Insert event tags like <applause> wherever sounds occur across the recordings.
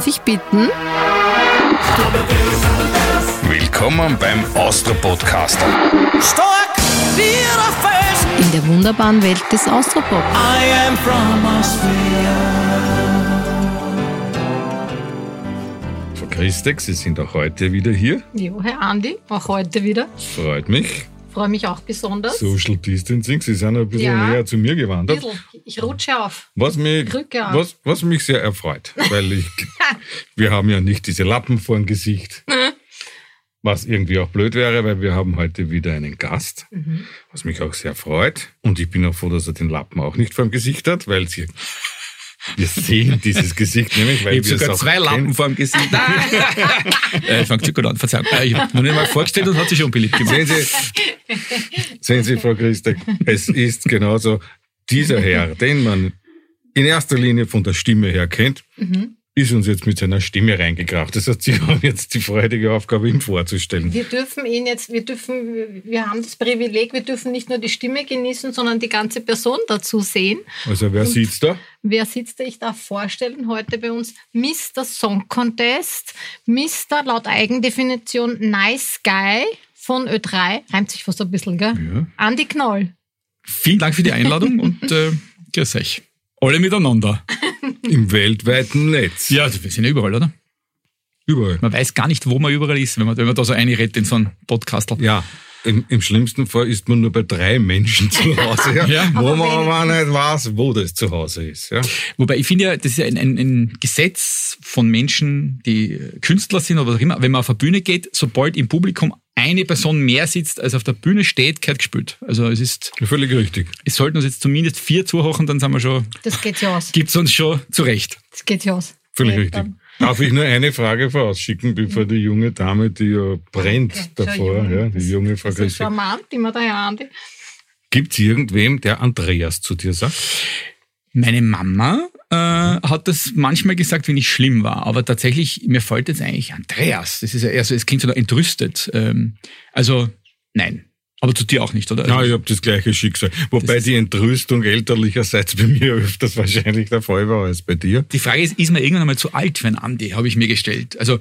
Darf ich bitten? Willkommen beim Austro Podcaster. Stark wie der Fels. In der wunderbaren Welt des Austropop. I am from Austria. Frau Christek, Sie sind auch heute wieder hier. Jo, Herr Andi, auch heute wieder. Freut mich. Freue mich auch besonders. Social Distancing, Sie sind ein bisschen Ja. näher zu mir gewandert. Ich rutsche auf. Was mich, auf. was, was mich sehr erfreut, weil ich, <laughs> wir haben ja nicht diese Lappen vor dem Gesicht. Was irgendwie auch blöd wäre, weil wir haben heute wieder einen Gast, Mhm. was mich auch sehr freut. Und ich bin auch froh, dass er den Lappen auch nicht vor dem Gesicht hat, weil sie, wir sehen dieses Gesicht nämlich, weil Ich wir habe sogar es auch zwei Lampen vor dem Gesicht. äh, fängt schon gut an, Verzeihung. Äh, ich habe mir nicht mal vorgestellt und hat sich schon beliebt gemacht. Sehen Sie, sehen Sie, Frau Christek, es ist genauso. Dieser Herr, den man in erster Linie von der Stimme her kennt, Mhm. Ist uns jetzt mit seiner Stimme reingekracht. Das heißt, Sie <laughs> haben jetzt die freudige Aufgabe, ihn vorzustellen. Wir dürfen ihn jetzt, wir dürfen, wir haben das Privileg, wir dürfen nicht nur die Stimme genießen, sondern die ganze Person dazu sehen. Also, wer sieht's da? Wer sitzt da? Ich darf vorstellen, heute bei uns Mr. Song Contest, Mr. laut Eigendefinition Nice Guy von Ö3. Reimt sich fast ein bisschen, gell? Ja. Andi Knoll. Vielen Dank für die Einladung und äh, grüß euch. Alle miteinander. <laughs> Im weltweiten Netz. Ja, wir sind ja überall, oder? Überall. Man weiß gar nicht, wo man überall ist, wenn man, wenn man da so einredet in so einen Podcast. Ja. Im, Im schlimmsten Fall ist man nur bei drei Menschen zu Hause, ja, <laughs> Ja. wo Aber man aber nicht weiß, wo das zu Hause ist. Ja. Wobei ich finde ja, das ist ja ein, ein, ein Gesetz von Menschen, die Künstler sind oder was auch immer. Wenn man auf eine Bühne geht, sobald im Publikum eine Person mehr sitzt, als auf der Bühne steht, gehört gespielt. Also es ist, Völlig richtig. es sollten uns jetzt zumindest vier zuhören, dann sind wir schon, Das geht ja aus. gibt's uns schon zurecht. Das geht ja aus. Völlig Ja, richtig. dann- Darf ich nur eine Frage vorausschicken, bevor die junge Dame, die ja brennt Ja, davor, ja, die junge Frau Das ist Christi. charmant, immer der Andi. Gibt es irgendwem, der Andreas zu dir sagt? Meine Mama äh, hat das manchmal gesagt, wenn ich schlimm war, aber tatsächlich, mir fällt jetzt eigentlich Andreas. Das ist ja eher so, es klingt so entrüstet. Ähm, also, nein. Aber zu dir auch nicht, oder? Ja, ich habe das gleiche Schicksal. Wobei Das die Entrüstung elterlicherseits bei mir öfters <laughs> wahrscheinlich der Fall war als bei dir. Die Frage ist, ist man irgendwann einmal zu alt für einen Andi, habe ich mir gestellt. Also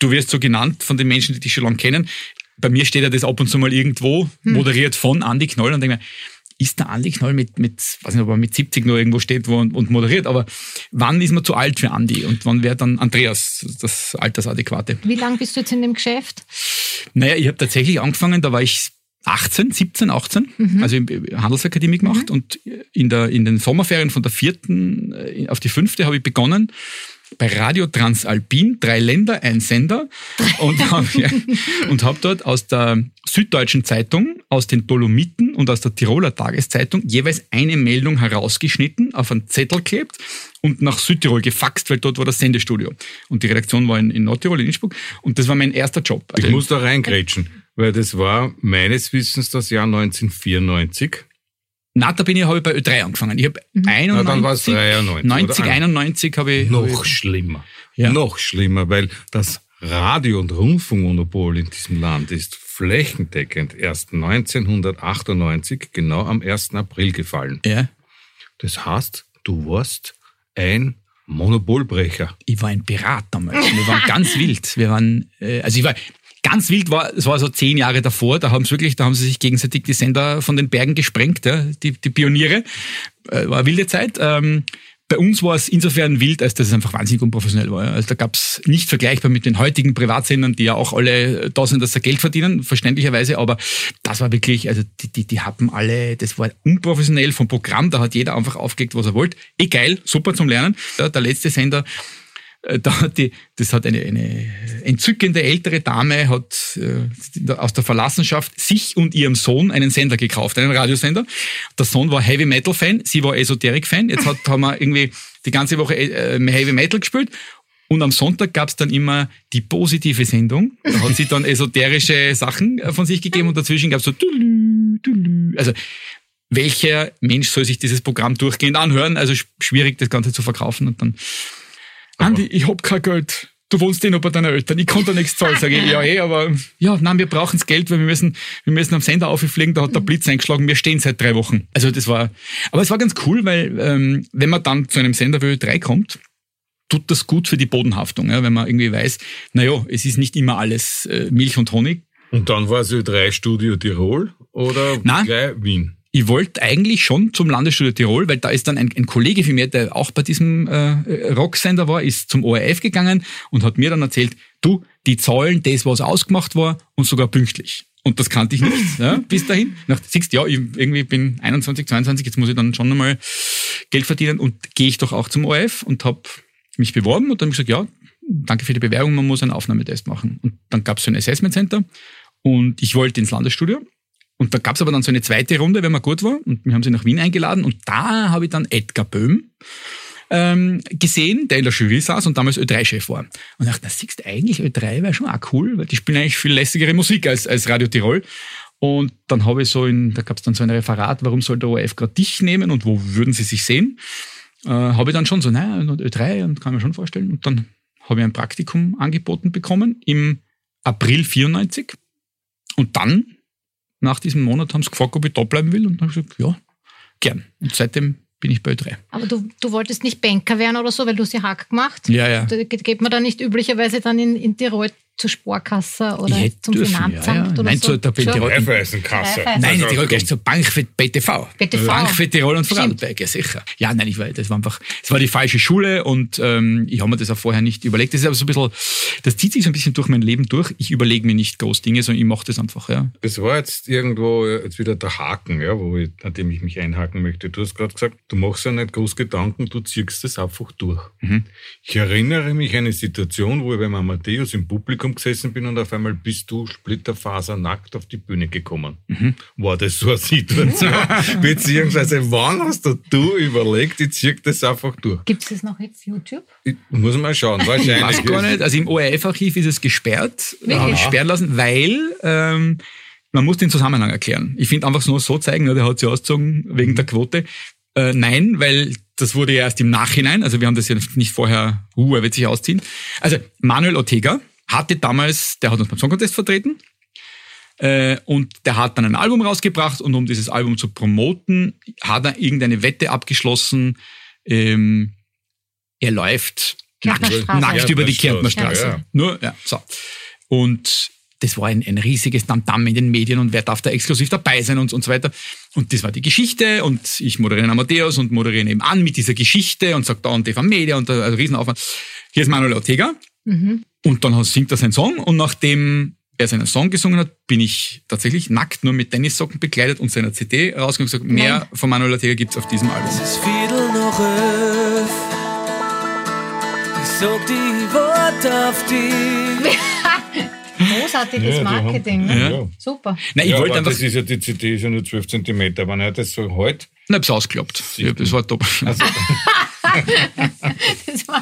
du wirst so genannt von den Menschen, die dich schon lange kennen. Bei mir steht ja das ab und zu mal irgendwo, moderiert von Andi Knoll und denke mir, ist der Andi Knoll mit, mit, weiß nicht, ob er mit 70 nur irgendwo steht und, und moderiert, aber wann ist man zu alt für Andi und wann wäre dann Andreas das Altersadäquate? Wie lange bist du jetzt in dem Geschäft? Naja, ich habe tatsächlich angefangen, da war ich 18, 17, 18, also in Handelsakademie gemacht und in, der, in den Sommerferien von der vierten äh, auf die fünfte habe ich begonnen bei Radio Transalpin, drei Länder, ein Sender und habe ja, und hab dort aus der Süddeutschen Zeitung, aus den Dolomiten und aus der Tiroler Tageszeitung jeweils eine Meldung herausgeschnitten, auf einen Zettel klebt und nach Südtirol gefaxt, weil dort war das Sendestudio. Und die Redaktion war in, in Nordtirol, in Innsbruck. Und das war mein erster Job. Ich Also muss da reingrätschen, weil das war meines Wissens das Jahr 1994. Na, da bin ich, habe ich bei Ö3 angefangen. Ich habe Mhm. 91, dann war's 93, 90, oder? 91 habe ich, Noch ich schlimmer. Ja. Noch schlimmer, weil das Radio- und Rundfunkmonopol in diesem Land ist flächendeckend erst 1998, genau am 1. April gefallen. ja, Das heißt, du warst ein Monopolbrecher. ich war ein Pirat damals. Wir waren ganz <laughs> wild. Wir waren, äh, also ich war, ganz wild war, es war so zehn Jahre davor, da haben sie wirklich, da haben sie sich gegenseitig die Sender von den Bergen gesprengt, ja, die, die Pioniere. Äh, war eine wilde Zeit. Ähm, bei uns war es insofern wild, als dass es einfach wahnsinnig unprofessionell war. Also da gab es nicht vergleichbar mit den heutigen Privatsendern, die ja auch alle da sind, dass sie Geld verdienen, verständlicherweise, aber das war wirklich, also die, die, die hatten alle, das war unprofessionell vom Programm, da hat jeder einfach aufgelegt, was er wollte. Geil, super zum Lernen. Ja, der letzte Sender, da hat die, das hat eine, eine entzückende ältere Dame hat äh, aus der Verlassenschaft sich und ihrem Sohn einen Sender gekauft, einen Radiosender. Der Sohn war Heavy Metal Fan, sie war Esoterik Fan. Jetzt hat, haben wir irgendwie die ganze Woche äh, Heavy Metal gespielt. Und am Sonntag gab's dann immer die positive Sendung. Da hat sie dann esoterische Sachen äh, von sich gegeben und dazwischen gab's so tulü, tulü. Also welcher Mensch soll sich dieses Programm durchgehend anhören? Also sch- schwierig, das Ganze zu verkaufen. Und dann, Andi, ich hab kein Geld. Du wohnst eh noch bei deinen Eltern. Ich konnte da nichts zahlen. Sag ich, ja, eh, aber ja, nein, wir brauchen das Geld, weil wir müssen, wir müssen am Sender auffliegen. Da hat der Blitz eingeschlagen. Wir stehen seit drei Wochen. Also das war, aber es war ganz cool, weil ähm, wenn man dann zu einem Sender wie Ö3 kommt, tut das gut für die Bodenhaftung, ja, wenn man irgendwie weiß, naja, es ist nicht immer alles äh, Milch und Honig. Und dann war es Ö3 Studio Tirol oder Nein. Wien? Ich wollte eigentlich schon zum Landesstudio Tirol, weil da ist dann ein, ein Kollege von mir, der auch bei diesem äh, Rocksender war, ist zum ORF gegangen und hat mir dann erzählt, du, die zahlen das, was ausgemacht war und sogar pünktlich. Und das kannte ich nicht ja, <laughs> bis dahin. Nach siehst ja, ich irgendwie bin 21, 22, jetzt muss ich dann schon einmal Geld verdienen und gehe ich doch auch zum ORF und habe mich beworben und dann habe ich gesagt, ja, danke für die Bewerbung, man muss einen Aufnahmetest machen. Und dann gab es so ein Assessment Center und ich wollte ins Landesstudio. Und da gab es aber dann so eine zweite Runde, wenn man gut war. Und wir haben sie nach Wien eingeladen. Und da habe ich dann Edgar Böhm ähm, gesehen, der in der Jury saß und damals Ö3-Chef war. Und dachte, das siehst du eigentlich, Ö3 wäre schon auch cool, weil die spielen eigentlich viel lässigere Musik als, als Radio Tirol. Und dann habe ich so in, da gab es dann so ein Referat, warum soll der ORF gerade dich nehmen und wo würden sie sich sehen? Äh, habe ich dann schon so, naja, Ö3 und kann mir schon vorstellen. Und dann habe ich ein Praktikum angeboten bekommen im April 94. Und dann, nach diesem Monat, haben sie gefragt, ob ich da bleiben will. Und dann habe ich gesagt, ja, gern. Und seitdem bin ich bei Ö3. Aber du, du wolltest nicht Banker werden oder so, weil du ja Hack gemacht. Ja, ja. Geht man da nicht üblicherweise dann in, in Tirol zur Sparkasse oder Ich hätte zum dürfen, Finanzamt ja, ja. oder Nein, so? zur- der? Tirol- Raiffeisenkasse. Raiffeisen. Nein, in Tirol gehst du zur Bank für BTV. BTV. Bank für Tirol und. Vorarlberg, ja sicher. Ja, nein, ich war, das war einfach, es war die falsche Schule und ähm, ich habe mir das auch vorher nicht überlegt. Das ist aber so ein bisschen, das zieht sich so ein bisschen durch mein Leben durch. Ich überlege mir nicht groß Dinge, sondern ich mache das einfach, ja. Das war jetzt irgendwo jetzt wieder der Haken, ja, wo ich, an dem ich mich einhaken möchte. Du hast gerade gesagt, du machst ja nicht groß Gedanken, du ziehst das einfach durch. Mhm. Ich erinnere mich an eine Situation, wo ich beim Amadeus im Publikum gesessen bin und auf einmal bist du splitterfasernackt auf die Bühne gekommen. Mhm. War das so eine Situation? <laughs> Beziehungsweise wann hast du, du überlegt, ich zieh das einfach durch? Gibt es das noch jetzt YouTube? Ich, muss mal schauen, Ich wahrscheinlich. weiß gar nicht. Also im ORF-Archiv ist es gesperrt, Wirklich? sperren lassen, weil ähm, man muss den Zusammenhang erklären. Ich finde einfach nur so zeigen, ja, der hat sie ausgezogen wegen der Quote. Äh, nein, weil das wurde ja erst im Nachhinein, also wir haben das ja nicht vorher, uh, er wird sich ausziehen. Also Manuel Ortega hatte damals, der hat uns beim Song Contest vertreten, äh, und der hat dann ein Album rausgebracht und um dieses Album zu promoten, hat er irgendeine Wette abgeschlossen, ähm, er läuft nackt, nackt über die Kärntnerstraße, Kärntnerstraße. ja. Nur, ja, so. Und das war ein, ein riesiges Tamtam in den Medien und wer darf da exklusiv dabei sein und, und so weiter. Und das war die Geschichte und ich moderiere Amadeus und moderiere nebenan mit dieser Geschichte und sag da und TV Media und da, also Riesenaufwand. Hier ist Manuel Ortega und dann singt er seinen Song und nachdem er seinen Song gesungen hat, bin ich tatsächlich nackt nur mit Tennissocken bekleidet und seiner CD rausgegangen und gesagt, mehr von Manuel Ortega gibt's auf diesem Album. Es ist Viertel noch elf. Ich sag die Worte auf die. <laughs> Großartiges Ja, haben- Marketing. Ne? Ja. Super. Nein, ich ja, wollte aber einfach, das ist ja, die CD ist ja nur 12 Zentimeter. Wenn er das so halt, ich hab's ausgeklappt. Ich hab, das war top. also, <laughs>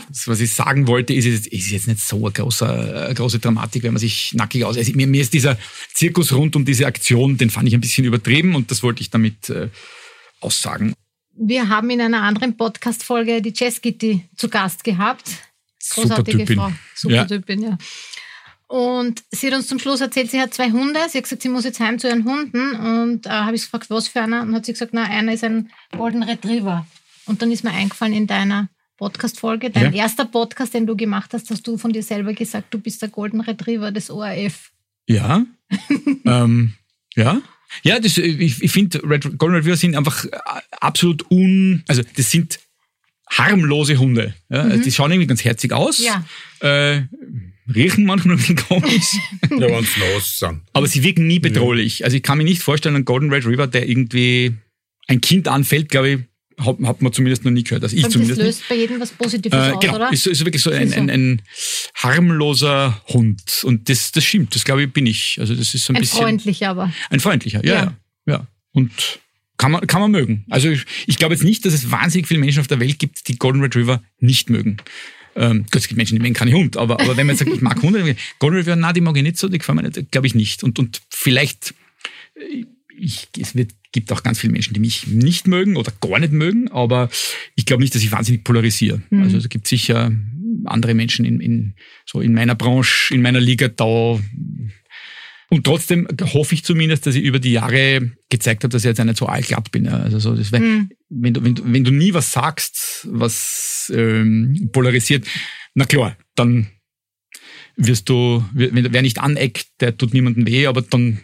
Das was ich sagen wollte, ist, es ist jetzt nicht so eine große, eine große Dramatik, wenn man sich nackig aus. Also mir, mir ist dieser Zirkus rund um diese Aktion, den fand ich ein bisschen übertrieben und das wollte ich damit äh, aussagen. Wir haben in einer anderen Podcast-Folge die Jess Gitti zu Gast gehabt. Super Großartige Typin. Frau. Super Ja. Typin, ja. Und sie hat uns zum Schluss erzählt, sie hat zwei Hunde. Sie hat gesagt, sie muss jetzt heim zu ihren Hunden. Und äh, habe ich gefragt, was für einer? Und hat sie gesagt, na, einer ist ein Golden Retriever. Und dann ist mir eingefallen in deiner Podcast-Folge, dein Ja. erster Podcast, den du gemacht hast, hast du von dir selber gesagt, du bist der Golden Retriever des ORF. Ja. <laughs> ähm, ja. Ja, das, ich, ich finde, Red, Golden Retriever sind einfach äh, absolut un... Also das sind harmlose Hunde. Ja? Die schauen irgendwie ganz herzig aus. Ja. Äh, riechen manchmal ein bisschen komisch. <laughs> ja, wenn sie los sind. Aber sie wirken nie bedrohlich. Also ich kann mir nicht vorstellen, einen Golden Red River, der irgendwie ein Kind anfällt, glaube ich, hat, hat man zumindest noch nie gehört. Also ich das zumindest nicht. löst bei jedem was Positives Äh, aus, genau, oder? ist, ist wirklich so ein, ein, ein harmloser Hund. Und das, das stimmt, das glaube ich bin ich. Also das ist so ein, ein bisschen freundlicher, aber. ein freundlicher, ja, Ja. ja. ja. Und kann man, kann man mögen. Also ich, ich glaube jetzt nicht, dass es wahnsinnig viele Menschen auf der Welt gibt, die Golden Retriever nicht mögen. Ähm, gut, es gibt Menschen, die mögen keine Hund, aber, aber wenn man sagt, ich mag Hunde, Golden Retriever, na, die mag ich nicht so, die gefallen mir nicht, glaube ich nicht. Und, und vielleicht, äh, ich, es wird, gibt auch ganz viele Menschen, die mich nicht mögen oder gar nicht mögen, aber ich glaube nicht, dass ich wahnsinnig polarisiere. Also es gibt sicher andere Menschen in, in, so in meiner Branche, in meiner Liga da, und trotzdem hoffe ich zumindest, dass ich über die Jahre gezeigt habe, dass ich jetzt nicht so allglatt bin. Also so, das, wär- wenn, du, wenn, du, wenn du nie was sagst, was ähm, polarisiert. Na klar, dann wirst du, wenn wer nicht aneckt, der tut niemandem weh, aber dann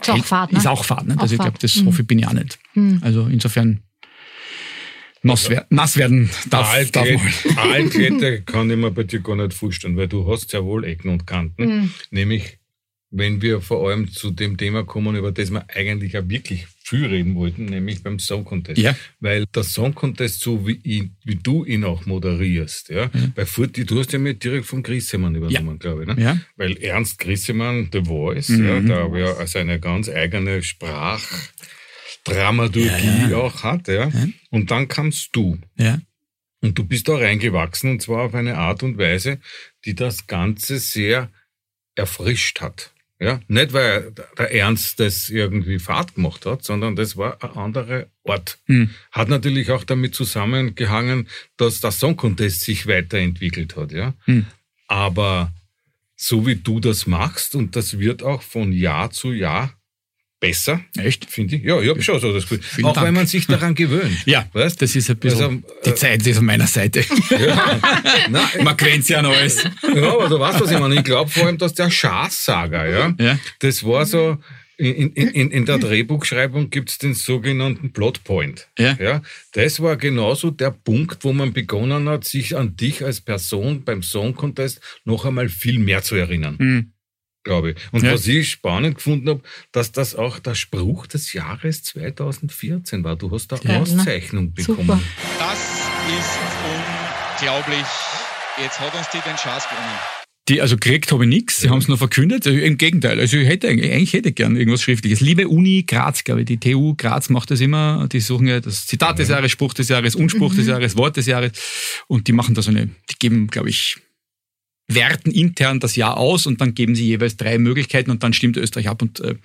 Ist auch Fahrt, ne? ist auch Fahrt. Ne? Auch Also ich glaube, das Mhm. hoffe ich bin ich auch nicht. Also insofern nass, wer nass werden darf, darf man. halt. Aalklette kann ich mir bei dir gar nicht vorstellen, weil du hast ja wohl Ecken und Kanten. Mhm. Nämlich, wenn wir vor allem zu dem Thema kommen, über das wir eigentlich auch wirklich viel reden wollten, nämlich beim Song Contest. Ja. Weil der Song Contest, so wie, ihn, wie du ihn auch moderierst, ja, bei Furti, du hast ja mit direkt von Grissemann übernommen, glaube ich. Ne? Ja. Weil Ernst Grissemann, The Voice, ja, der ja also eine ganz eigene Sprachdramaturgie auch hat, ja. Und dann kamst du. Ja. Und du bist da reingewachsen und zwar auf eine Art und Weise, die das Ganze sehr erfrischt hat. Ja, nicht weil der Ernst das irgendwie Fahrt gemacht hat, sondern das war ein anderer Ort. Hm. Hat natürlich auch damit zusammengehangen, dass der Song Contest sich weiterentwickelt hat, ja. Hm. Aber so wie du das machst und das wird auch von Jahr zu Jahr besser, Echt? finde ich. Ja, ich habe schon so das Gefühl. Vielen auch Dank. wenn man sich daran gewöhnt. Ja, Weißt? das ist ein bisschen, Also, die äh, Zeit ist auf meiner Seite. <laughs> Na, <laughs> Man quält ja an alles. Ja, aber du weißt, was ich meine. Ich glaube vor allem, dass der Schaßsager, ja, Ja. das war so, in, in, in, in der Drehbuchschreibung gibt's den sogenannten Plotpoint. Ja. Ja, das war genauso der Punkt, wo man begonnen hat, sich an dich als Person beim Song Contest noch einmal viel mehr zu erinnern, Hm. Glaube ich. Und Ja. was ich spannend gefunden habe, dass das auch der Spruch des Jahres 2014 war. Du hast da Geil, ne? Auszeichnung bekommen. Super. Das ist unglaublich. Jetzt hat uns die den Schatz gewonnen. Die, also gekriegt habe ich nichts, sie haben es nur verkündet. Also Im Gegenteil, also ich hätte eigentlich, eigentlich hätte ich gern irgendwas Schriftliches. Liebe Uni Graz, glaube ich, die TU Graz macht das immer. Die suchen ja das Zitat des Jahres, Spruch des Jahres, Unspruch des Jahres, Wort des Jahres. Und die machen da so eine, die geben, glaube ich, werten intern das Jahr aus und dann geben sie jeweils drei Möglichkeiten und dann stimmt Österreich ab und äh,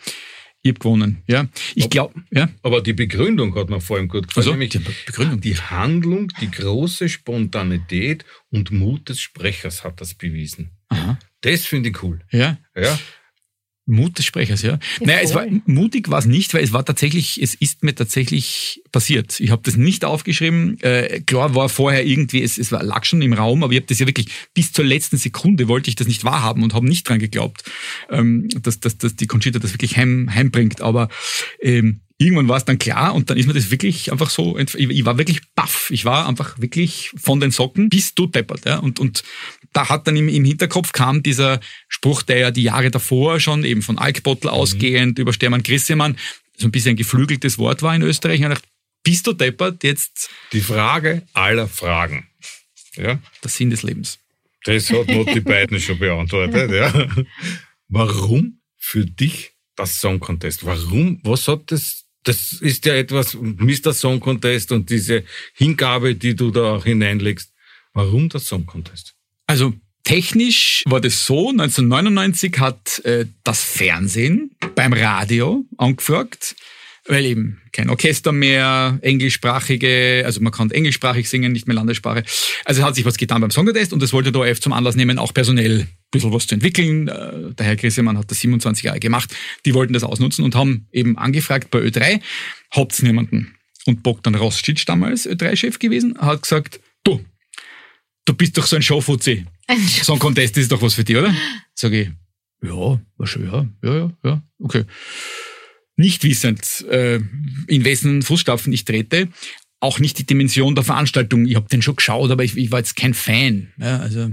ich hab gewonnen. Ja, ich glaube, ja. Aber die Begründung hat mir vor allem gut gefallen. Also, nämlich die Begründung. Die Handlung, die große Spontanität und Mut des Sprechers hat das bewiesen. Aha. Das finde ich cool. Ja, Ja, Mut des Sprechers, ja. naja, es war mutig war es nicht, weil es war tatsächlich, es ist mir tatsächlich passiert. Ich habe das nicht aufgeschrieben. Äh, klar war vorher irgendwie, es, es war, lag schon im Raum, aber ich habe das ja wirklich bis zur letzten Sekunde wollte ich das nicht wahrhaben und habe nicht dran geglaubt, ähm, dass, dass, dass die Conchita das wirklich heim, heimbringt. Aber ähm, irgendwann war es dann klar und dann ist mir das wirklich einfach so, ich war wirklich baff. Ich war einfach wirklich von den Socken bis du deppert. Ja? Und, und da hat dann im, im Hinterkopf kam dieser Spruch, der ja die Jahre davor schon eben von Alkbottel ausgehend über Stermann Grissemann so ein bisschen ein geflügeltes Wort war in Österreich. Und ich dachte, bist du deppert, jetzt die Frage aller Fragen. Ja, der Sinn des Lebens. das hat noch die <laughs> beiden schon beantwortet. Ja. Warum für dich das Song Contest? Warum? Was hat das? Das ist ja etwas, Mr. Song Contest und diese Hingabe, die du da auch hineinlegst. Warum das Song Contest? Also technisch war das so, 1999 hat äh, das Fernsehen beim Radio angefragt, weil eben kein Orchester mehr, englischsprachige, also man kann englischsprachig singen, nicht mehr Landessprache. Also hat sich was getan beim Song Contest und das wollte der ORF zum Anlass nehmen, auch personell ein bisschen was zu entwickeln. Äh, Der Herr Grissemann hat das 27 Jahre gemacht. Die wollten das ausnutzen und haben eben angefragt bei Ö3, habt's niemanden. Und Bogdan Rostic, damals Ö3-Chef gewesen, hat gesagt, du, du bist doch so ein Showfuzzi. So ein Contest ist doch was für dich, oder? Sag ich, ja, war schon, ja, ja, ja, okay. Nicht wissend, äh, in wessen Fußstapfen ich trete, auch nicht die Dimension der Veranstaltung. Ich habe den schon geschaut, aber ich, ich war jetzt kein Fan. Ja, also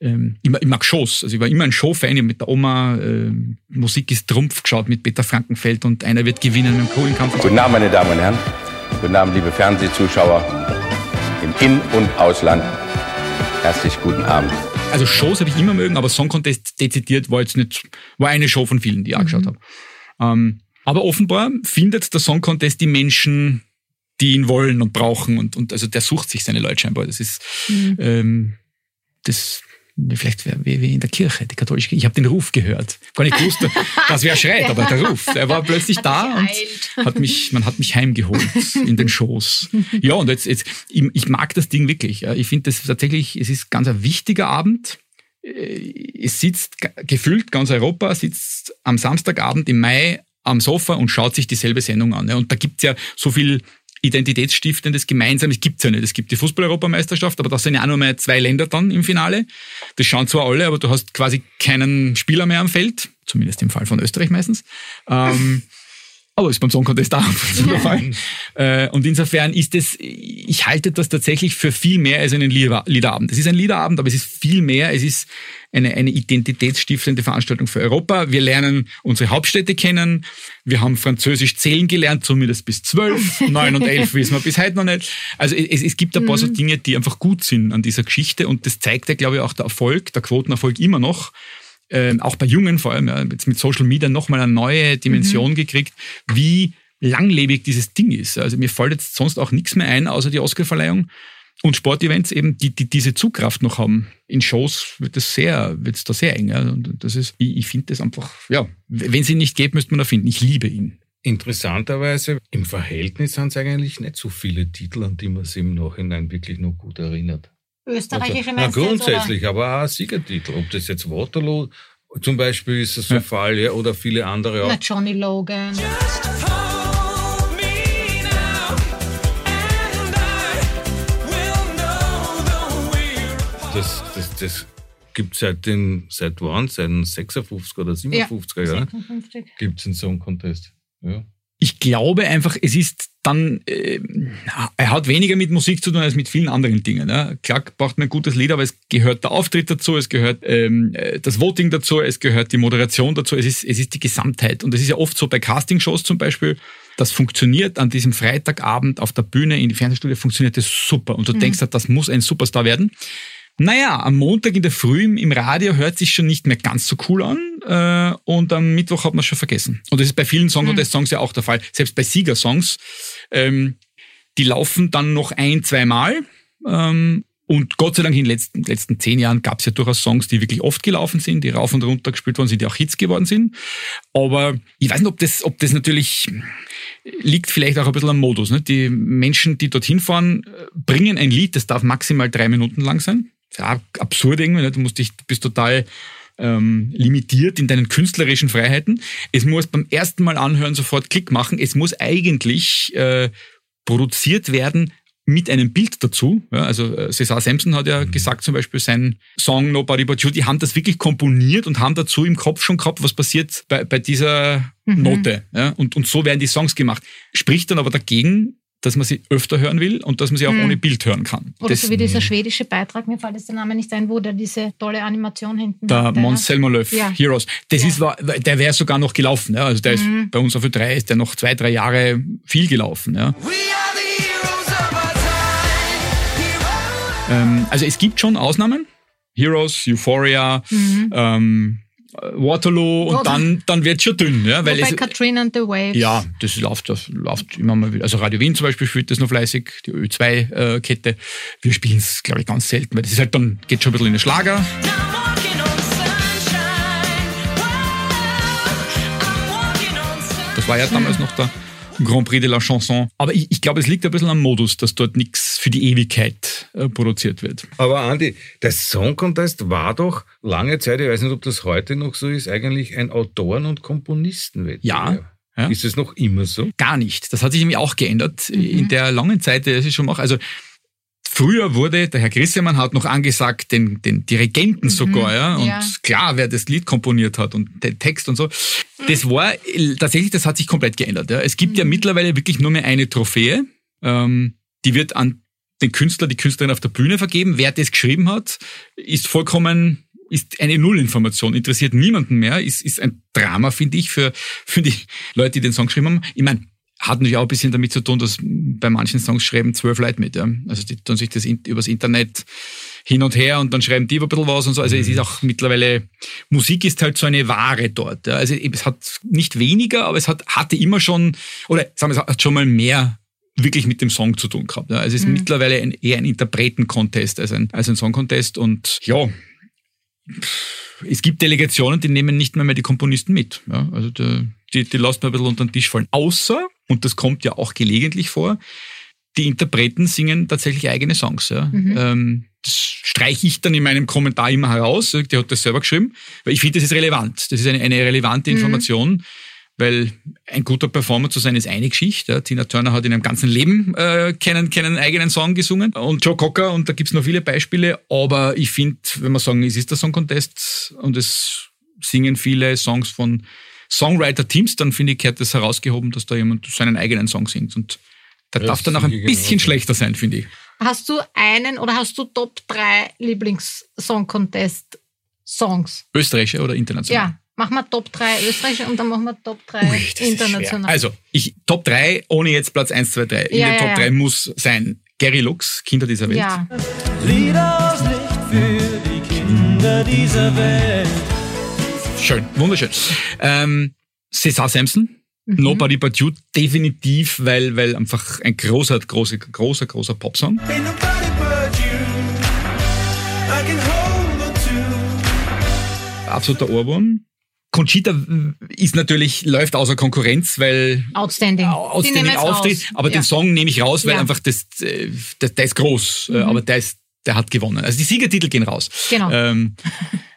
ähm, ich, mag- ich mag Shows. Also ich war immer ein Showfan. Ich hab mit der Oma äh, Musik ist Trumpf geschaut mit Peter Frankenfeld und einer wird gewinnen im Kohlenkampf. Guten Abend, meine Damen und Herren. Guten Abend, liebe Fernsehzuschauer im In- und Ausland. Herzlich guten Abend. also Shows habe ich immer mögen, aber Song Contest dezidiert war jetzt nicht, war eine Show von vielen, die ich angeschaut habe. Ähm, aber offenbar findet der Song Contest die Menschen, die ihn wollen und brauchen und, und also der sucht sich seine Leute scheinbar. Das ist ähm, das vielleicht wäre wie, in der Kirche, die katholische Kirche. Ich habe den Ruf gehört. Gar nicht gewusst, dass wer schreit, aber der Ruf. Er war plötzlich Hat da und hat mich, man hat mich heimgeholt in den Schoß. Ja, und jetzt, jetzt ich, mag das Ding wirklich. Ich finde das tatsächlich, es ist ganz ein wichtiger Abend. Äh, Es sitzt ge- gefüllt, ganz Europa sitzt am Samstagabend im Mai am Sofa und schaut sich dieselbe Sendung an. Und da gibt's ja so viel identitätsstiftendes Gemeinsames gibt's ja nicht. Es gibt die Fußball-Europameisterschaft, aber das sind ja auch nur mal zwei Länder dann im Finale. Das schauen zwar alle, aber du hast quasi keinen Spieler mehr am Feld, zumindest im Fall von Österreich meistens. Ähm, <laughs> aber ist beim Song Contest auch zu der Fall. Äh, Und insofern ist es, ich halte das tatsächlich für viel mehr als einen Lieder- Liederabend. Es ist ein Liederabend, aber es ist viel mehr. Es ist eine, eine identitätsstiftende Veranstaltung für Europa. Wir lernen unsere Hauptstädte kennen. Wir haben Französisch zählen gelernt, zumindest bis zwölf. <laughs> Neun und elf wissen wir bis heute noch nicht. Also es, es gibt ein paar so Dinge, die einfach gut sind an dieser Geschichte. Und das zeigt ja, glaube ich, auch der Erfolg, der Quotenerfolg immer noch ähm, auch bei Jungen vor allem, ja, jetzt mit Social Media nochmal eine neue Dimension gekriegt, wie langlebig dieses Ding ist. Also mir fällt jetzt sonst auch nichts mehr ein, außer die Oscarverleihung und Sportevents eben, die, die diese Zugkraft noch haben. In Shows wird es sehr, wird es da sehr eng. Ja. Und das ist, ich, ich finde das einfach, ja, wenn es ihn nicht gäbe, müsste man da finden. Ich liebe ihn. Interessanterweise, im Verhältnis sind es eigentlich nicht so viele Titel, an die man sich im Nachhinein wirklich noch gut erinnert. Österreichische Also, na, du jetzt, oder? grundsätzlich, aber auch Siegertitel. Ob das jetzt Waterloo zum Beispiel ist das so Ja. ein Fall, ja, oder viele andere auch. Na, Johnny Logan. Das, das, das gibt seit den, seit wann? Seit den 56 oder 57er Jahren 56. gibt es einen Song Contest. Ja. Ich glaube einfach, es ist dann, äh, er hat weniger mit Musik zu tun als mit vielen anderen Dingen. Ja. Klar braucht man ein gutes Lied, aber es gehört der Auftritt dazu, es gehört ähm, äh, das Voting dazu, es gehört die Moderation dazu, es ist, es ist die Gesamtheit. Und es ist ja oft so bei Castingshows zum Beispiel, das funktioniert an diesem Freitagabend auf der Bühne in die Fernsehstudio, funktioniert das super. Und du denkst, das muss ein Superstar werden. Naja, am Montag in der Früh im, Radio hört sich schon nicht mehr ganz so cool an äh, und am Mittwoch hat man es schon vergessen. Und das ist bei vielen Song Contest Songs ja auch der Fall. Selbst bei Siegersongs, ähm, die laufen dann noch ein, zwei Mal. Ähm, und Gott sei Dank in den letzten, letzten zehn Jahren gab es ja durchaus Songs, die wirklich oft gelaufen sind, die rauf und runter gespielt worden sind, die auch Hits geworden sind. Aber ich weiß nicht, ob das, ob das natürlich liegt vielleicht auch ein bisschen am Modus. Ne? Die Menschen, die dorthin fahren, äh, bringen ein Lied, das darf maximal drei Minuten lang sein. Ja, absurd irgendwie. Ne? Du musst dich, du bist total ähm, limitiert in deinen künstlerischen Freiheiten. Es muss beim ersten Mal anhören sofort Klick machen. Es muss eigentlich äh, produziert werden mit einem Bild dazu. Ja, also äh, Cesar Sampson hat ja gesagt zum Beispiel sein Song Nobody But You, die haben das wirklich komponiert und haben dazu im Kopf schon gehabt, was passiert bei, bei dieser Note. Ja, und, und so werden die Songs gemacht. Spricht dann aber dagegen, dass man sie öfter hören will und dass man sie auch ohne Bild hören kann. Oder Das- so wie dieser schwedische Beitrag, mir fällt jetzt der Name nicht ein, wo der diese tolle Animation hinten der. Mons Selmerlöw, Ja. Heroes. Das Ja. ist, war- der wäre sogar noch gelaufen. Ja. Also der ist bei uns auf Ö3 ist der noch zwei, drei Jahre viel gelaufen. Ja. Ähm, also es gibt schon Ausnahmen. Heroes, Euphoria, ähm, Waterloo und dann, dann wird schon dünn. Ja, weil Wobei es, Katrina and the Waves. ja, das läuft, das läuft immer mal wieder. Also Radio Wien zum Beispiel spielt das noch fleißig, die Ö2-Kette. Wir spielen es, glaube ich, ganz selten, weil das ist halt dann, geht schon ein bisschen in den Schlager. Das war ja damals noch der Grand Prix de la Chanson. Aber ich, ich glaube, es liegt ein bisschen am Modus, dass dort nichts für die Ewigkeit äh, produziert wird. Aber Andi, der Song Contest war doch lange Zeit, ich weiß nicht, ob das heute noch so ist, eigentlich ein Autoren- und Komponistenwettbewerb. Ja, ja. Ist es noch immer so? Gar nicht. Das hat sich nämlich auch geändert in der langen Zeit, die ich schon mache. Also früher wurde, der Herr Grissemann hat noch angesagt, den, den Dirigenten sogar, ja. Und Ja. klar, wer das Lied komponiert hat und den Text und so. Das war äh, tatsächlich, das hat sich komplett geändert. Ja. Es gibt ja mittlerweile wirklich nur mehr eine Trophäe. Ähm, die wird an den Künstler, die Künstlerin auf der Bühne vergeben. Wer das geschrieben hat, ist vollkommen ist eine Nullinformation, interessiert niemanden mehr, ist, ist ein Drama, finde ich, für, für die Leute, die den Song geschrieben haben. Ich meine, hat natürlich auch ein bisschen damit zu tun, dass bei manchen Songs schreiben zwölf Leute mit. Ja. Also die tun sich das in, übers Internet hin und her und dann schreiben die ein bisschen was und so. Also es ist auch mittlerweile, Musik ist halt so eine Ware dort. Ja. Also es hat nicht weniger, aber es hat, hatte immer schon, oder sagen wir, es hat schon mal mehr wirklich mit dem Song zu tun gehabt. Ja. Also es ist mittlerweile ein, eher ein Interpreten-Contest als ein, als ein Song-Contest und ja, es gibt Delegationen, die nehmen nicht mehr, mehr die Komponisten mit. Ja, also die, die, die lassen wir ein bisschen unter den Tisch fallen. Außer, und das kommt ja auch gelegentlich vor, die Interpreten singen tatsächlich eigene Songs. Ja. Ähm, das streiche ich dann in meinem Kommentar immer heraus. Der hat das selber geschrieben, weil ich finde, das ist relevant. Das ist eine, eine relevante Information. Weil ein guter Performer zu sein ist eine Geschichte. Tina Turner hat in ihrem ganzen Leben äh, keinen, keinen eigenen Song gesungen und Joe Cocker und da gibt's noch viele Beispiele, aber ich finde, wenn man sagen, es ist der Song Contest und es singen viele Songs von Songwriter-Teams, dann finde ich, gehört das herausgehoben, dass da jemand seinen eigenen Song singt und da darf dann auch ein ich bisschen genauso. schlechter sein, finde ich. Hast du einen oder hast du Top 3 Lieblings-Song-Contest-Songs? Österreichische oder international? Ja, machen wir Top 3 österreichische und dann machen wir Top 3 Ui, international. Also, ich, Top 3, ohne jetzt Platz 1, 2, 3. In Ja, den ja, Top ja. 3 muss sein Gary Lux, Kinder dieser Welt. ja, Lieder aus Licht für die Kinder dieser Welt. Schön, wunderschön. Ähm, Cesar Sampson, Mhm. Nobody But You, definitiv, weil, weil einfach ein großer, großer, großer, großer Popsong. Absoluter Ohrwurm. Conchita ist natürlich, läuft außer Konkurrenz, weil outstanding. Outstanding auftritt, raus. aber ja. den Song nehme ich raus, weil Ja. einfach das, äh, der, der ist groß, Mhm. äh, aber der ist, der hat gewonnen. Also die Siegertitel gehen raus. Genau. Ähm,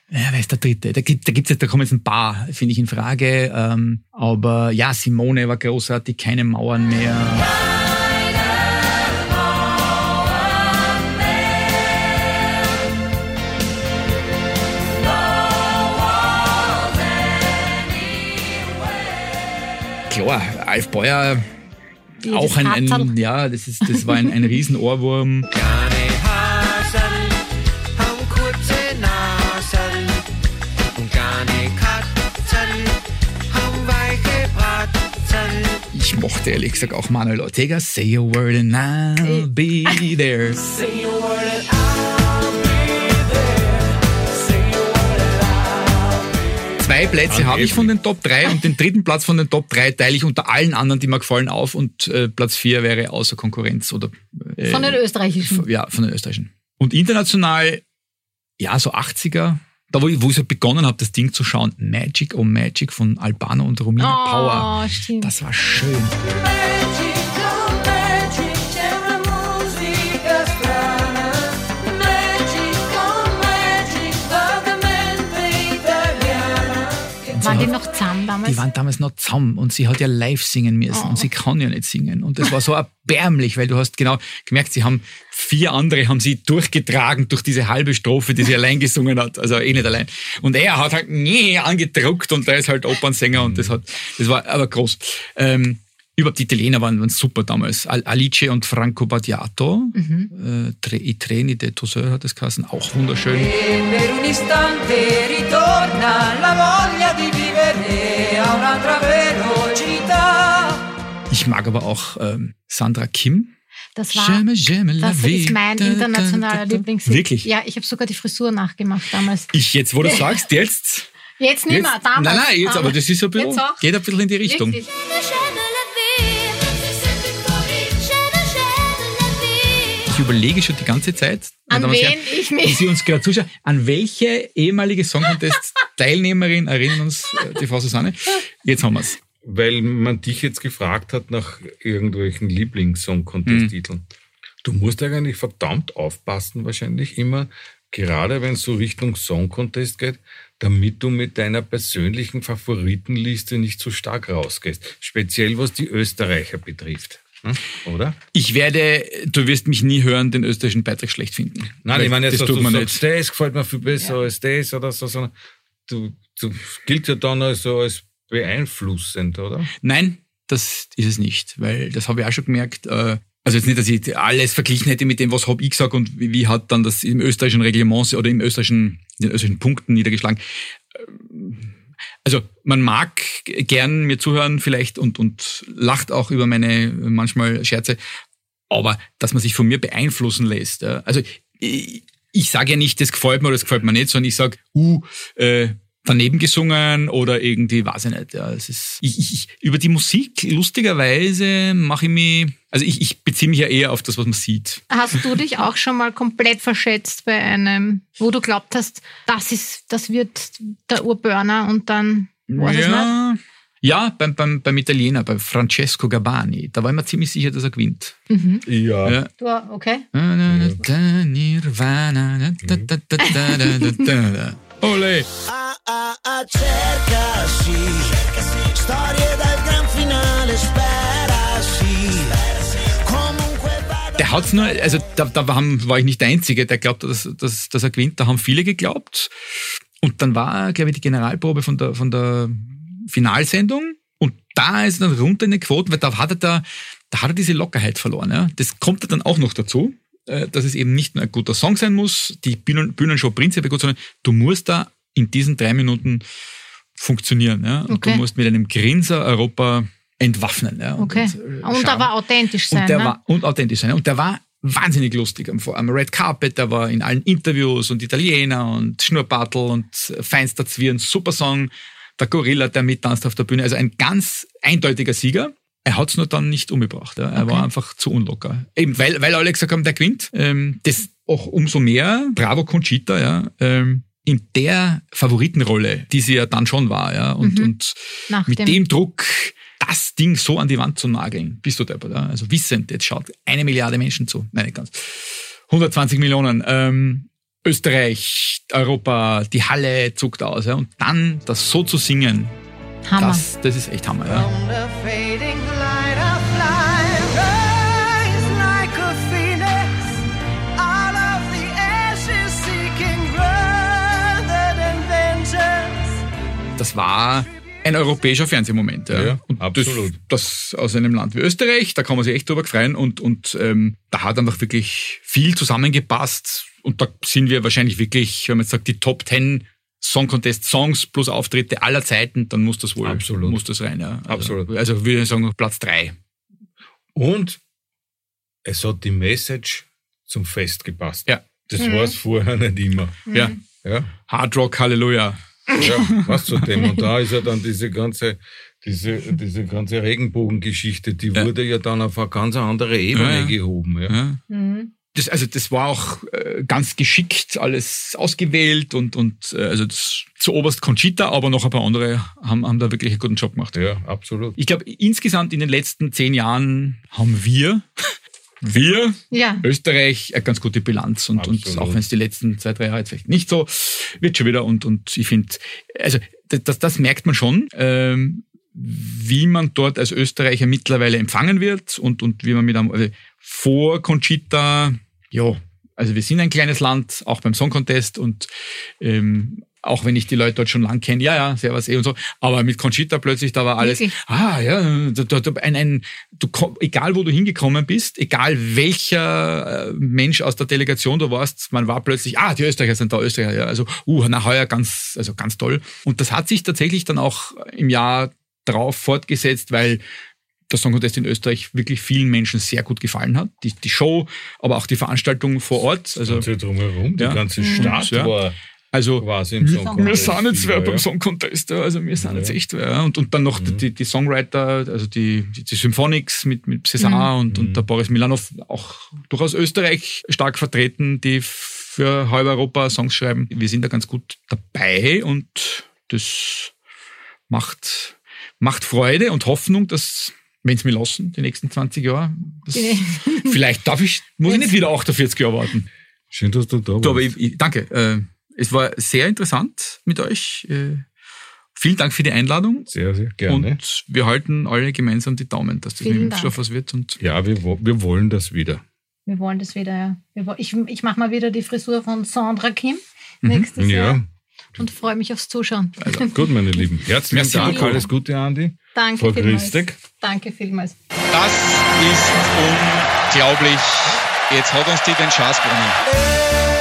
ja, wer ist der dritte? Da, gibt, da gibt's jetzt, da kommen jetzt ein paar, finde ich, in Frage. Ähm, aber ja, Simone war großartig, keine Mauern mehr. Klar, Alf Beuer, Jedes auch ein, ein ja, das ist, das war ein, ein <laughs> Riesenohrwurm. Ich mochte ehrlich gesagt auch Manuel Ortega. Say a word and I'll be <laughs> there. Say a word and I'll Zwei Plätze habe ich von den Top 3 und den dritten Platz von den Top 3 teile ich unter allen anderen, die mir gefallen, auf und äh, Platz 4 wäre außer Konkurrenz oder äh, Von den österreichischen. ja, von den österreichischen. Und international, ja, so 80er, da wo ich, wo ich so begonnen habe, das Ding zu schauen, Magic oh Magic von Albano und Romina Oh, Power. stimmt. Das war schön. Waren die noch zusammen damals? Die waren damals noch zusammen und sie hat ja live singen müssen Oh. und sie kann ja nicht singen. Und das war so erbärmlich, weil du hast genau gemerkt, sie haben vier andere haben sie durchgetragen durch diese halbe Strophe, die sie <laughs> allein gesungen hat. Also eh nicht allein. Und er hat halt nee angedruckt und der ist halt Opernsänger und das hat, das war aber groß. Ähm, überhaupt die Italiener waren, waren super damals. Al- Alice und Franco Battiato, Mhm. äh, Tre- I Treni de Tosseur hat das geheißen, auch wunderschön. Mag aber auch ähm, Sandra Kim. Das war, j'aime la das ist mein internationaler da, da. Lieblings. Wirklich? Ja, ich habe sogar die Frisur nachgemacht damals. Ich jetzt, wo du <laughs> sagst, jetzt. Jetzt nicht mehr, damals. nein, nein, jetzt, aber das ist ein bisschen, geht ein bisschen in die Richtung. Wirklich. Ich überlege schon die ganze Zeit, An wen Herren, ich mich. Sie uns gerade zuschauen, an welche ehemalige Song Contest Teilnehmerin erinnern uns äh, die Frau Susanne? Jetzt haben wir's. Weil man dich jetzt gefragt hat nach irgendwelchen Lieblings-Song-Contest-Titeln. Du musst eigentlich verdammt aufpassen, wahrscheinlich immer, gerade wenn es so Richtung Song-Contest geht, damit du mit deiner persönlichen Favoritenliste nicht so stark rausgehst. Speziell was die Österreicher betrifft. Hm? Oder? Ich werde, du wirst mich nie hören, den österreichischen Beitrag schlecht finden. Nein, Weil ich meine jetzt, das dass tut du man sagst, nicht. das gefällt mir viel besser als das oder so, sondern du, du gilt ja dann also als beeinflussend, oder? Nein, das ist es nicht, weil das habe ich auch schon gemerkt. Äh, also jetzt nicht, dass ich alles verglichen hätte mit dem, was habe ich gesagt und wie, hat dann das im österreichischen Reglement oder im österreichischen, in den österreichischen Punkten niedergeschlagen. Ähm, Also man mag gern mir zuhören vielleicht und, und lacht auch über meine manchmal Scherze, aber dass man sich von mir beeinflussen lässt. Also ich, ich sage ja nicht, das gefällt mir oder das gefällt mir nicht, sondern ich sage, uh, äh, daneben gesungen oder irgendwie, weiß ich nicht. Ja, es ist, ich, ich, über die Musik, lustigerweise, mache ich mich, also ich, ich beziehe mich ja eher auf das, was man sieht. Hast du dich auch schon mal komplett verschätzt bei einem, wo du glaubt hast, das ist, das wird der Urburner und dann war es nicht? ja, ja beim, beim, beim Italiener, bei Francesco Gabbani, da war ich mir ziemlich sicher, dass er gewinnt. Ja. Ja. Du, okay. Da, Ole! Ah, ah, ah, cerca sì. Storie dal gran finale, spera sì. Der hat's nur, also da, da haben, war ich nicht der Einzige, der glaubte, dass, dass, dass er gewinnt. Da haben viele geglaubt. Und dann war, glaube ich, die Generalprobe von der, von der Finalsendung. Und da ist er dann runter in den Quoten, weil da hat er da, da hat er diese Lockerheit verloren. Ja? Das kommt dann auch noch dazu dass es eben nicht nur ein guter Song sein muss, die Bühnen, Bühnenshow prinzipiell gut, sondern du musst da in diesen drei Minuten funktionieren. Ja. Und Okay. du musst mit einem Grinser Europa entwaffnen. Ja. Okay. Und, äh, Und schauen. aber authentisch sein. Und der ne? war und authentisch sein. Und der war wahnsinnig lustig am, am Red Carpet, der war in allen Interviews und Italiener und Schnurrbartel und feinster Zwirn, super Song. Der Gorilla, der mittanzt auf der Bühne. Also ein ganz eindeutiger Sieger. Er hat's nur dann nicht umgebracht. Ja. Er Okay. war einfach zu unlocker. Eben, weil, weil alle gesagt haben, der gewinnt. Ähm, das auch umso mehr. Bravo Conchita, ja. Ähm, in der Favoritenrolle, die sie ja dann schon war, ja. Und, und Mhm. Nach mit dem- dem Druck, das Ding so an die Wand zu nageln, bist du deppert. Ja? Also wissend, jetzt schaut eine Milliarde Menschen zu. Nein, nicht ganz. 120 Millionen. Ähm, Österreich, Europa, die Halle zuckt aus. Ja? Und dann das so zu singen, Hammer. das, das ist echt Hammer. Ja? Das war ein europäischer Fernsehmoment. Ja, Ja, und absolut. Das, das aus einem Land wie Österreich, da kann man sich echt drüber freuen und, und ähm, da hat einfach wirklich viel zusammengepasst und da sind wir wahrscheinlich wirklich, wenn man jetzt sagt, die Top 10 Song Contest Songs plus Auftritte aller Zeiten, dann muss das wohl Absolut. muss das rein. Ja. Also, Absolut. Also würde ich sagen Platz drei. Und es hat die Message zum Fest gepasst. Ja. Das war es vorher nicht immer. Ja. Ja, Hard Rock Halleluja. Ja was zu dem. Und da ist ja dann diese ganze, diese, diese ganze Regenbogengeschichte, die Ja. wurde ja dann auf eine ganz andere Ebene Ja, ja. gehoben. Ja. Ja. Mhm. Das, also das war auch äh, ganz geschickt alles ausgewählt und, und äh, also das, zu oberst Conchita, aber noch ein paar andere haben, haben da wirklich einen guten Job gemacht. ja, absolut. Ich glaube, insgesamt in den letzten zehn Jahren haben wir, wir, Ja. Österreich, eine ganz gute Bilanz. Und, und auch wenn es die letzten zwei, drei Jahre jetzt vielleicht nicht so, wird schon wieder. Und, und ich finde, also das, das, das merkt man schon, ähm, wie man dort als Österreicher mittlerweile empfangen wird und, und wie man mit einem, also vor Conchita, ja, also wir sind ein kleines Land, auch beim Song Contest und ähm, auch wenn ich die Leute dort schon lang kenne, ja, ja, servus eh und so, aber mit Conchita plötzlich, da war alles, ah, ja, da, da, da, ein, ein, du, egal wo du hingekommen bist, egal welcher äh, Mensch aus der Delegation du warst, man war plötzlich, ah, die Österreicher sind da, Österreicher, ja, also, uh, na, heuer ganz, also ganz toll. Und das hat sich tatsächlich dann auch im Jahr drauf fortgesetzt, weil der Song Contest in Österreich wirklich vielen Menschen sehr gut gefallen hat. Die, die Show, aber auch die Veranstaltung vor Ort. Also, Also drumherum, die Ja. ganze Stadt Ja. war also quasi im Song wir sind jetzt wer beim. Song Contest, also wir sind jetzt echt wer. Und, und dann noch die, die Songwriter, also die, die, die Symphonics mit, mit César und, und der Boris Milanov, auch durchaus Österreich stark vertreten, die für halb Europa Songs schreiben. Wir sind da ganz gut dabei und das macht, macht Freude und Hoffnung, dass wenn sie mir lassen, die nächsten 20 Jahre, vielleicht darf ich, muss ich nicht wieder 48 Jahre warten. Schön, dass du da Du, aber warst. ich, ich, danke. Äh, es war sehr interessant mit euch. Äh, vielen Dank für die Einladung. Sehr, sehr gerne. Und wir halten alle gemeinsam die Daumen, dass das Vielen mit dem Dank. Stoff was wird. Und ja, wir, wir wollen das wieder. Wir wollen das wieder, ja. Ich, ich mache mal wieder die Frisur von Sandra Kim nächstes Jahr Ja, und freue mich aufs Zuschauen. <laughs> gut, meine Lieben. Herzlichen Merci Dank, alles Gute, Andi. Danke Frau vielmals. Christek. Danke vielmals. Das ist unglaublich. Jetzt hat uns die den Schatz gewonnen.